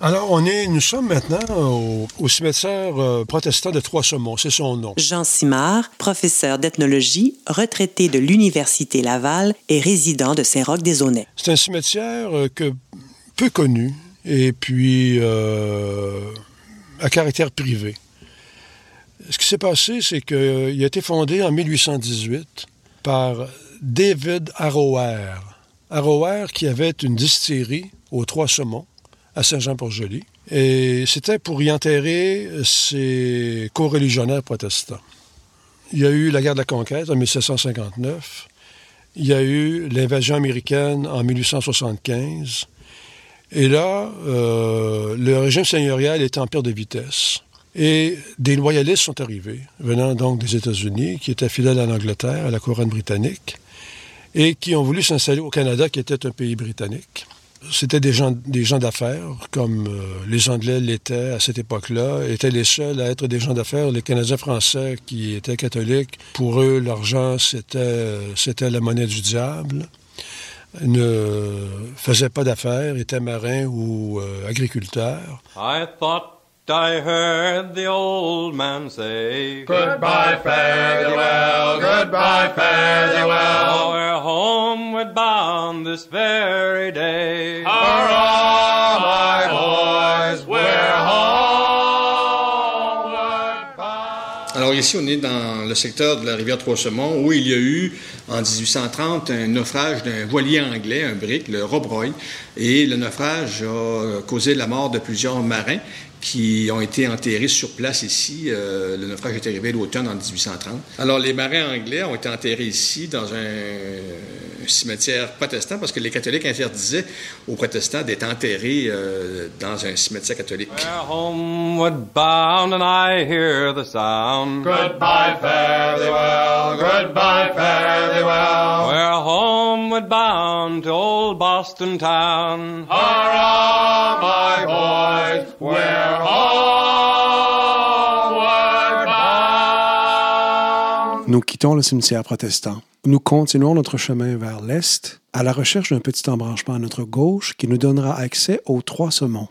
Alors, on est, nous sommes maintenant au, cimetière euh, protestant de Trois-Saumons, c'est son nom. Jean Simard, professeur d'ethnologie, retraité de l'Université Laval et résident de Saint-Roch-des-Aunais. C'est un cimetière euh, que, peu connu et puis euh, à caractère privé. Ce qui s'est passé, c'est qu'il a été fondé en 1818 par David Arrower. Arrower qui avait une distillerie aux Trois-Saumons à Saint-Jean-Port-Joli. Et c'était pour y enterrer ses co-religionnaires protestants. Il y a eu la guerre de la conquête en 1759. Il y a eu l'invasion américaine en 1875. Et là, euh, le régime seigneurial était en perte de vitesse. Et des loyalistes sont arrivés, venant donc des États-Unis, qui étaient fidèles à l'Angleterre, à la couronne britannique, et qui ont voulu s'installer au Canada, qui était un pays britannique. C'était des gens, des gens d'affaires, comme euh, les Anglais l'étaient à cette époque-là, étaient les seuls à être des gens d'affaires. Les Canadiens français qui étaient catholiques, pour eux, l'argent, c'était, c'était la monnaie du diable. Ne faisaient pas d'affaires, étaient marins ou euh, agriculteurs. I heard the old man say, Goodbye, fare thee well, goodbye, fare thee well. We're homeward bound this very day. Hurrah, my boys, we're homeward Alors ici, on est dans le secteur de la rivière Trois-Saumons où il y a eu en 1830 un naufrage d'un voilier anglais, un brick, le Rob Roy, et le naufrage a causé la mort de plusieurs marins qui ont été enterrés sur place ici. Euh, le naufrage est arrivé l'automne en 1830. Alors, les marins anglais ont été enterrés ici dans un, cimetière protestant parce que les catholiques interdisaient aux protestants d'être enterrés euh, dans un cimetière catholique. homeward bound and I hear the sound. Goodbye, fare thee well. Goodbye, fare thee well. We're homeward bound to old Boston town. Hurrah, my boys. We're Nous quittons le cimetière protestant. Nous continuons notre chemin vers l'est à la recherche d'un petit embranchement à notre gauche qui nous donnera accès aux trois saumons.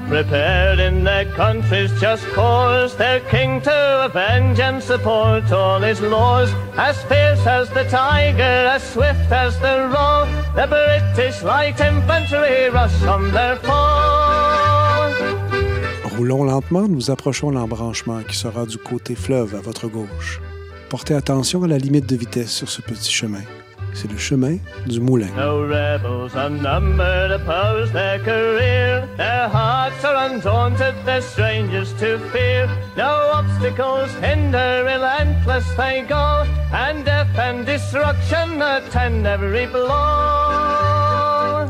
Prepared in their country's just cause, their king to avenge and support all his laws. As fierce as the tiger, as swift as the roe, the British light infantry rush on their foe. Roulons lentement, nous approchons l'embranchement qui sera du côté fleuve à votre gauche. Portez attention à la limite de vitesse sur ce petit chemin. C'est le chemin du moulin. No rebels unnumbered oppose their career. Their hearts are undaunted, they're strangers to fear. No obstacles hinder, relentless they go, and death and destruction attend every blow.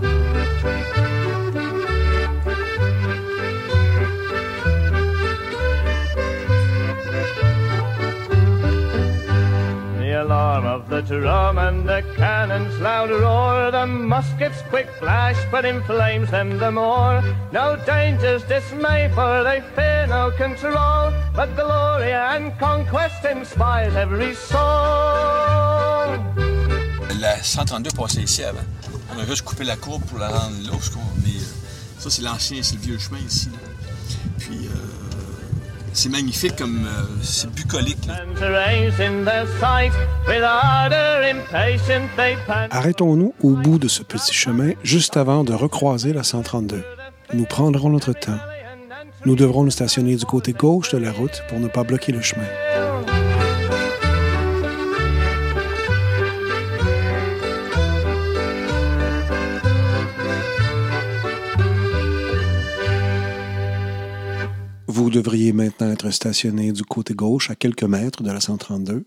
The alarm the drum and the cannon's loud roar. The muskets' quick flash, but inflames them the more. No dangers dismay, for they fear no control. But glory and conquest inspires every soul. La 132 passait ici avant. On a juste coupé la courbe pour la rendre là, mais euh, ça c'est l'ancien, c'est le vieux chemin ici. Là. Puis euh, c'est magnifique comme euh, c'est bucolique. Arrêtons-nous au bout de ce petit chemin juste avant de recroiser la 132. Nous prendrons notre temps. Nous devrons nous stationner du côté gauche de la route pour ne pas bloquer le chemin. Vous devriez maintenant être stationné du côté gauche à quelques mètres de la 132.